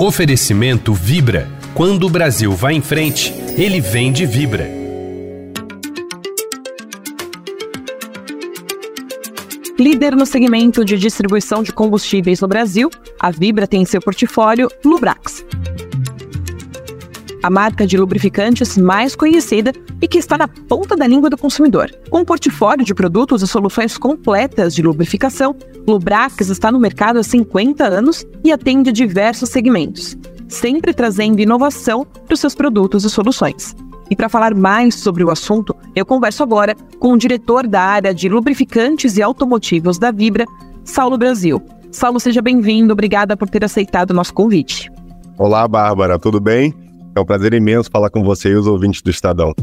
Oferecimento Vibra. Quando o Brasil vai em frente, ele vem de Vibra. Líder no segmento de distribuição de combustíveis no Brasil, a Vibra tem em seu portfólio Lubrax. A marca de lubrificantes mais conhecida e que está na ponta da língua do consumidor. Com um portfólio de produtos e soluções completas de lubrificação, Lubrax está no mercado há 50 anos e atende diversos segmentos, sempre trazendo inovação para os seus produtos e soluções. E para falar mais sobre o assunto, eu converso agora com o diretor da área de lubrificantes e automotivos da Vibra, Saulo Brasil. Saulo, seja bem-vindo. Obrigada por ter aceitado o nosso convite. Olá, Bárbara. Tudo bem? É um prazer imenso falar com você e os ouvintes do Estadão.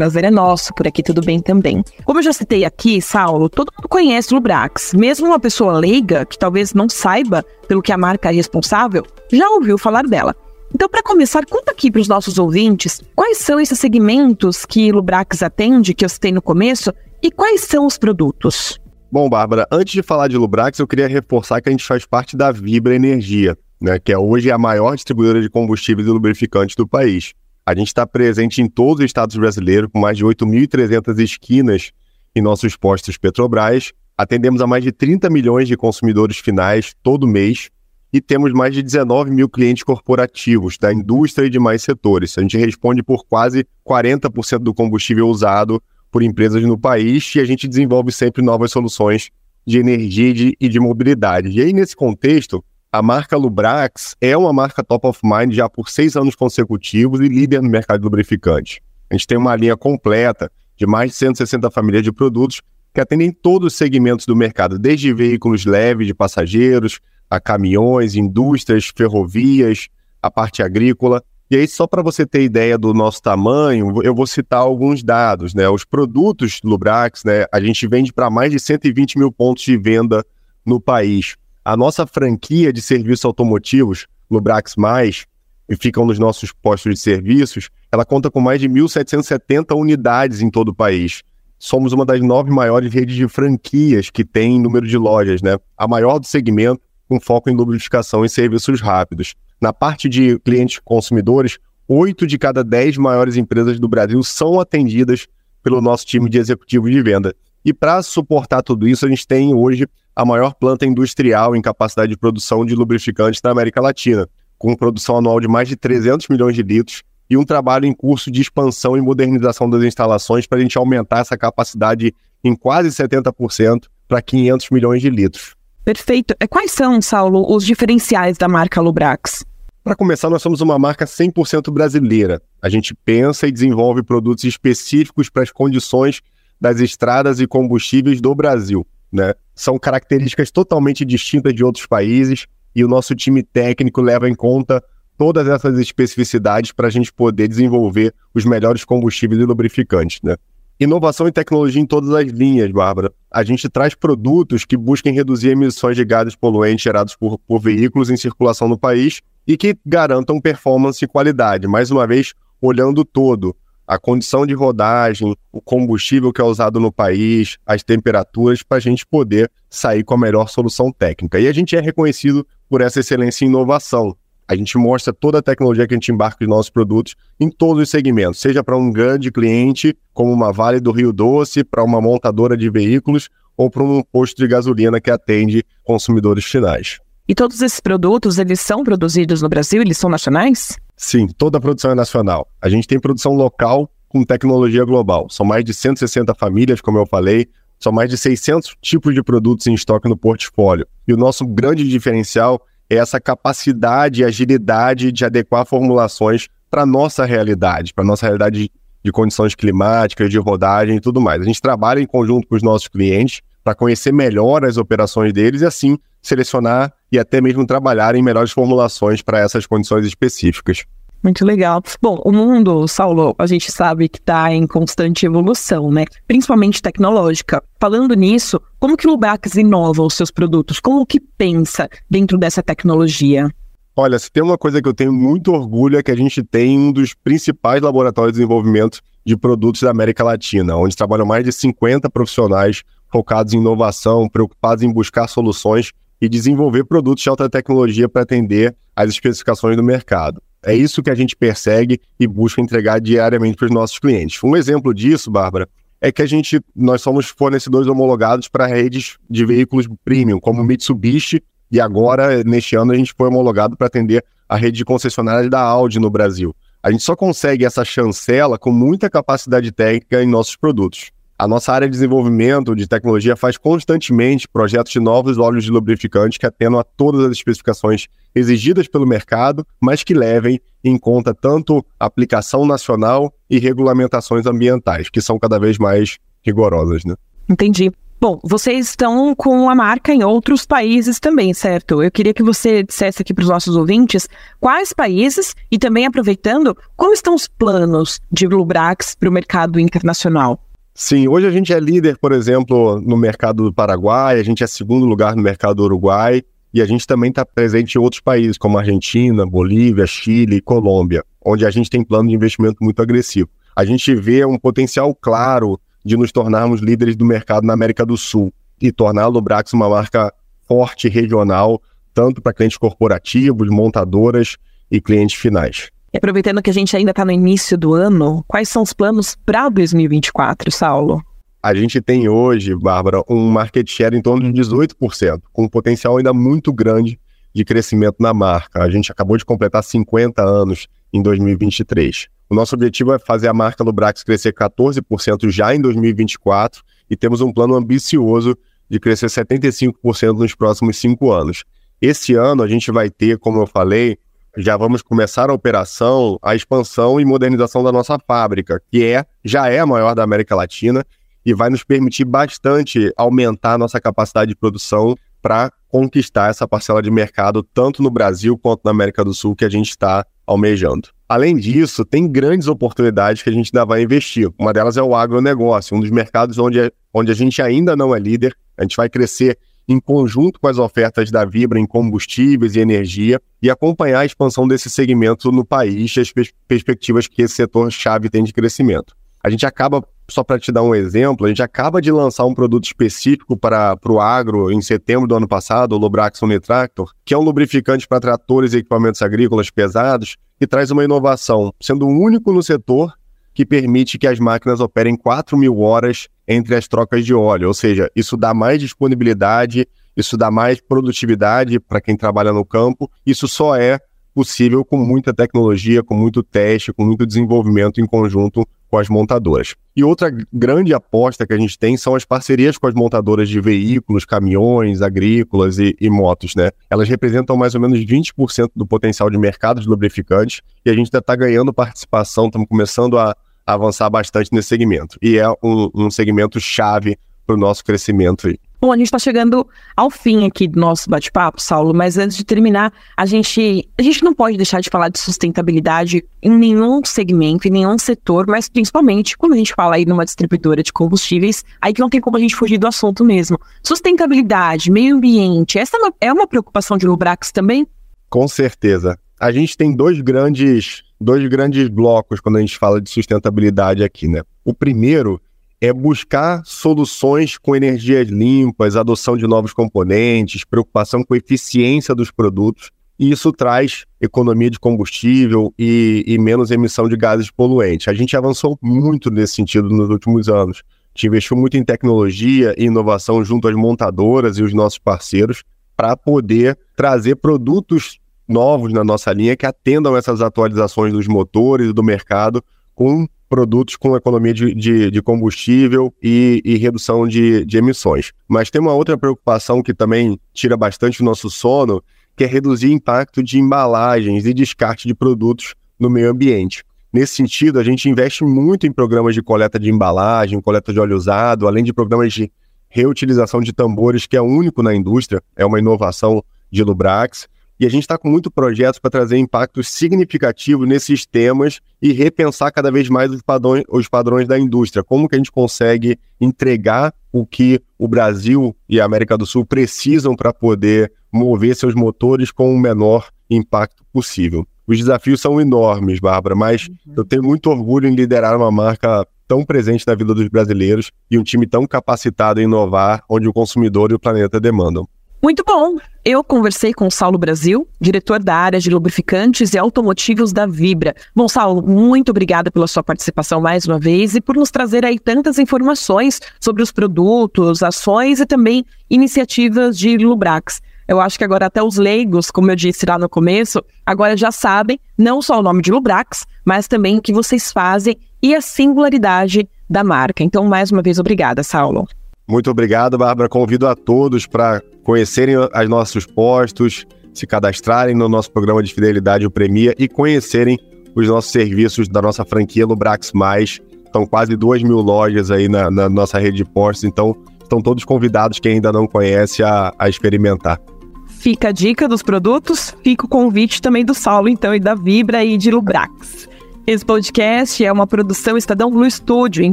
prazer é nosso, por aqui tudo bem também. Como eu já citei aqui, Saulo, todo mundo conhece o Lubrax. Mesmo uma pessoa leiga, que talvez não saiba pelo que a marca é responsável, já ouviu falar dela. Então, para começar, conta aqui para os nossos ouvintes quais são esses segmentos que Lubrax atende, que eu citei no começo, e quais são os produtos. Bom, Bárbara, antes de falar de Lubrax, eu queria reforçar que a gente faz parte da Vibra Energia, né, que é hoje a maior distribuidora de combustíveis e lubrificantes do país. A gente está presente em todos os estados brasileiros, com mais de 8.300 esquinas em nossos postos Petrobras. Atendemos a mais de 30 milhões de consumidores finais todo mês e temos mais de 19 mil clientes corporativos da indústria e demais setores. A gente responde por quase 40% do combustível usado por empresas no país e a gente desenvolve sempre novas soluções de energia e de mobilidade. E aí, nesse contexto, a marca Lubrax é uma marca top of mind já por seis anos consecutivos e líder no mercado de lubrificante. A gente tem uma linha completa de mais de 160 famílias de produtos que atendem todos os segmentos do mercado, desde veículos leves de passageiros, a caminhões, indústrias, ferrovias, a parte agrícola. E aí, só para você ter ideia do nosso tamanho, eu vou citar alguns dados. Né? Os produtos Lubrax, né, a gente vende para mais de 120 mil pontos de venda no país. A nossa franquia de serviços automotivos, Lubrax Mais, que ficam nos nossos postos de serviços, ela conta com mais de 1.770 unidades em todo o país. Somos uma das nove maiores redes de franquias que tem número de lojas, né? A maior do segmento, com foco em lubrificação e serviços rápidos. Na parte de clientes consumidores, oito de cada dez maiores empresas do Brasil são atendidas pelo nosso time de executivos de venda. E para suportar tudo isso, a gente tem hoje a maior planta industrial em capacidade de produção de lubrificantes da América Latina, com produção anual de mais de 300 milhões de litros e um trabalho em curso de expansão e modernização das instalações para a gente aumentar essa capacidade em quase 70% para 500 milhões de litros. Perfeito. É, quais são, Saulo, os diferenciais da marca Lubrax? Para começar, nós somos uma marca 100% brasileira. A gente pensa e desenvolve produtos específicos para as condições das estradas e combustíveis do Brasil né? São características totalmente distintas de outros países e o nosso time técnico leva em conta todas essas especificidades para a gente poder desenvolver os melhores combustíveis e lubrificantes, né? Inovação e tecnologia em todas as linhas, Bárbara. A gente traz produtos que busquem reduzir emissões de gases poluentes gerados por, por veículos em circulação no país e que garantam performance e qualidade. Mais uma vez, olhando todo, a condição de rodagem, o combustível que é usado no país, as temperaturas, para a gente poder sair com a melhor solução técnica. E a gente é reconhecido por essa excelência em inovação. A gente mostra toda a tecnologia que a gente embarca nos nossos produtos em todos os segmentos, seja para um grande cliente, como uma Vale do Rio Doce, para uma montadora de veículos ou para um posto de gasolina que atende consumidores finais. E todos esses produtos, eles são produzidos no Brasil? Eles são nacionais? Sim, toda a produção é nacional. A gente tem produção local com tecnologia global. São mais de 160 famílias, como eu falei, são mais de 600 tipos de produtos em estoque no portfólio. E o nosso grande diferencial é essa capacidade e agilidade de adequar formulações para a nossa realidade, para nossa realidade de condições climáticas, de rodagem e tudo mais. A gente trabalha em conjunto com os nossos clientes para conhecer melhor as operações deles e assim selecionar e até mesmo trabalhar em melhores formulações para essas condições específicas. Muito legal. Bom, o mundo, Saulo, a gente sabe que está em constante evolução, né? Principalmente tecnológica. Falando nisso, como que o Lubrax inova os seus produtos? Como que pensa dentro dessa tecnologia? Olha, se tem uma coisa que eu tenho muito orgulho é que a gente tem um dos principais laboratórios de desenvolvimento de produtos da América Latina, onde trabalham mais de 50 profissionais focados em inovação, preocupados em buscar soluções e desenvolver produtos de alta tecnologia para atender às especificações do mercado. É isso que a gente persegue e busca entregar diariamente para os nossos clientes. Um exemplo disso, Bárbara, é que a gente, nós somos fornecedores homologados para redes de veículos premium, como Mitsubishi, e agora, neste ano, a gente foi homologado para atender a rede de concessionárias da Audi no Brasil. A gente só consegue essa chancela com muita capacidade técnica em nossos produtos. A nossa área de desenvolvimento de tecnologia faz constantemente projetos de novos óleos de lubrificante que atendam a todas as especificações exigidas pelo mercado, mas que levem em conta tanto aplicação nacional e regulamentações ambientais, que são cada vez mais rigorosas. Né? Entendi. Bom, vocês estão com a marca em outros países também, certo? Eu queria que você dissesse aqui para os nossos ouvintes quais países e também aproveitando, como estão os planos de Bluebrax para o mercado internacional? Sim, hoje a gente é líder, por exemplo, no mercado do Paraguai, a gente é segundo lugar no mercado do Uruguai e a gente também está presente em outros países como Argentina, Bolívia, Chile e Colômbia, onde a gente tem plano de investimento muito agressivo. A gente vê um potencial claro de nos tornarmos líderes do mercado na América do Sul e tornar a Lubrax uma marca forte regional, tanto para clientes corporativos, montadoras e clientes finais. E aproveitando que a gente ainda está no início do ano, quais são os planos para 2024, Saulo? A gente tem hoje, Bárbara, um market share em torno de 18%, com um potencial ainda muito grande de crescimento na marca. A gente acabou de completar 50 anos em 2023. O nosso objetivo é fazer a marca Lubrax crescer 14% já em 2024 e temos um plano ambicioso de crescer 75% nos próximos cinco anos. Esse ano a gente vai ter, como eu falei, já vamos começar a operação, a expansão e modernização da nossa fábrica, que é já é a maior da América Latina e vai nos permitir bastante aumentar a nossa capacidade de produção para conquistar essa parcela de mercado tanto no Brasil quanto na América do Sul que a gente está almejando. Além disso, tem grandes oportunidades que a gente ainda vai investir. Uma delas é o agronegócio, um dos mercados onde, onde a gente ainda não é líder. A gente vai crescer em conjunto com as ofertas da Vibra em combustíveis e energia e acompanhar a expansão desse segmento no país e as pers perspectivas que esse setor-chave tem de crescimento. A gente acaba, só para te dar um exemplo, a gente acaba de lançar um produto específico para o agro em setembro do ano passado, o Lubrax Unitractor, que é um lubrificante para tratores e equipamentos agrícolas pesados, que traz uma inovação, sendo o único no setor que permite que as máquinas operem 4 mil horas entre as trocas de óleo, ou seja, isso dá mais disponibilidade, isso dá mais produtividade para quem trabalha no campo. Isso só é possível com muita tecnologia, com muito teste, com muito desenvolvimento em conjunto com as montadoras. E outra grande aposta que a gente tem são as parcerias com as montadoras de veículos, caminhões, agrícolas e, e motos, né? Elas representam mais ou menos 20% do potencial de mercado de lubrificantes e a gente ainda está ganhando participação, estamos começando a avançar bastante nesse segmento. E é um, um segmento chave para o nosso crescimento aí. Bom, a gente está chegando ao fim aqui do nosso bate-papo, Saulo, mas antes de terminar, a gente, a gente não pode deixar de falar de sustentabilidade em nenhum segmento, em nenhum setor, mas principalmente quando a gente fala aí numa distribuidora de combustíveis, aí que não tem como a gente fugir do assunto mesmo. Sustentabilidade, meio ambiente, essa é uma, é uma preocupação de Lubrax também? Com certeza. A gente tem dois grandes dois grandes blocos quando a gente fala de sustentabilidade aqui, né? O primeiro é buscar soluções com energias limpas, adoção de novos componentes, preocupação com a eficiência dos produtos, e isso traz economia de combustível e, e menos emissão de gases poluentes. A gente avançou muito nesse sentido nos últimos anos. A gente investiu muito em tecnologia e inovação junto às montadoras e os nossos parceiros para poder trazer produtos novos na nossa linha que atendam essas atualizações dos motores do mercado com produtos com economia de, de, de combustível e, e redução de, de, emissões. Mas tem uma outra preocupação que também tira bastante o nosso sono, que é reduzir o impacto de embalagens e descarte de produtos no meio ambiente. Nesse sentido, a gente investe muito em programas de coleta de embalagem, coleta de óleo usado, além de programas de reutilização de tambores, que é único na indústria, é uma inovação de Lubrax. E a gente está com muito projetos para trazer impactos significativos nesses temas e repensar cada vez mais os padrões, os padrões da indústria. Como que a gente consegue entregar o que o Brasil e a América do Sul precisam para poder mover seus motores com o menor impacto possível. Os desafios são enormes, Bárbara, mas uhum. eu tenho muito orgulho em liderar uma marca tão presente na vida dos brasileiros e um time tão capacitado em inovar, onde o consumidor e o planeta demandam. Muito bom! Eu conversei com o Saulo Brasil, diretor da área de lubrificantes e automotivos da Vibra. Bom, Saulo, muito obrigada pela sua participação mais uma vez e por nos trazer aí tantas informações sobre os produtos, ações e também iniciativas de Lubrax. Eu acho que agora até os leigos, como eu disse lá no começo, agora já sabem não só o nome de Lubrax, mas também o que vocês fazem e a singularidade da marca. Então, mais uma vez, obrigada, Saulo. Muito obrigado, Bárbara. Convido a todos para conhecerem os nossos postos, se cadastrarem no nosso programa de fidelidade, o Premia, e conhecerem os nossos serviços da nossa franquia Lubrax Mais. Estão quase 2 mil lojas aí na, na, nossa rede de postos, então estão todos convidados, quem ainda não conhece, a, a experimentar. Fica a dica dos produtos, fica o convite também do Saulo, então, e da Vibra e de Lubrax. Esse podcast é uma produção Estadão Blue Studio, em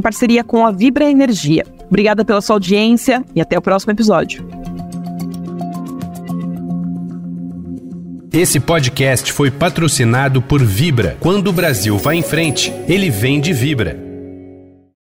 parceria com a Vibra Energia. Obrigada pela sua audiência e até o próximo episódio. Esse podcast foi patrocinado por Vibra. Quando o Brasil vai em frente, ele vem de Vibra.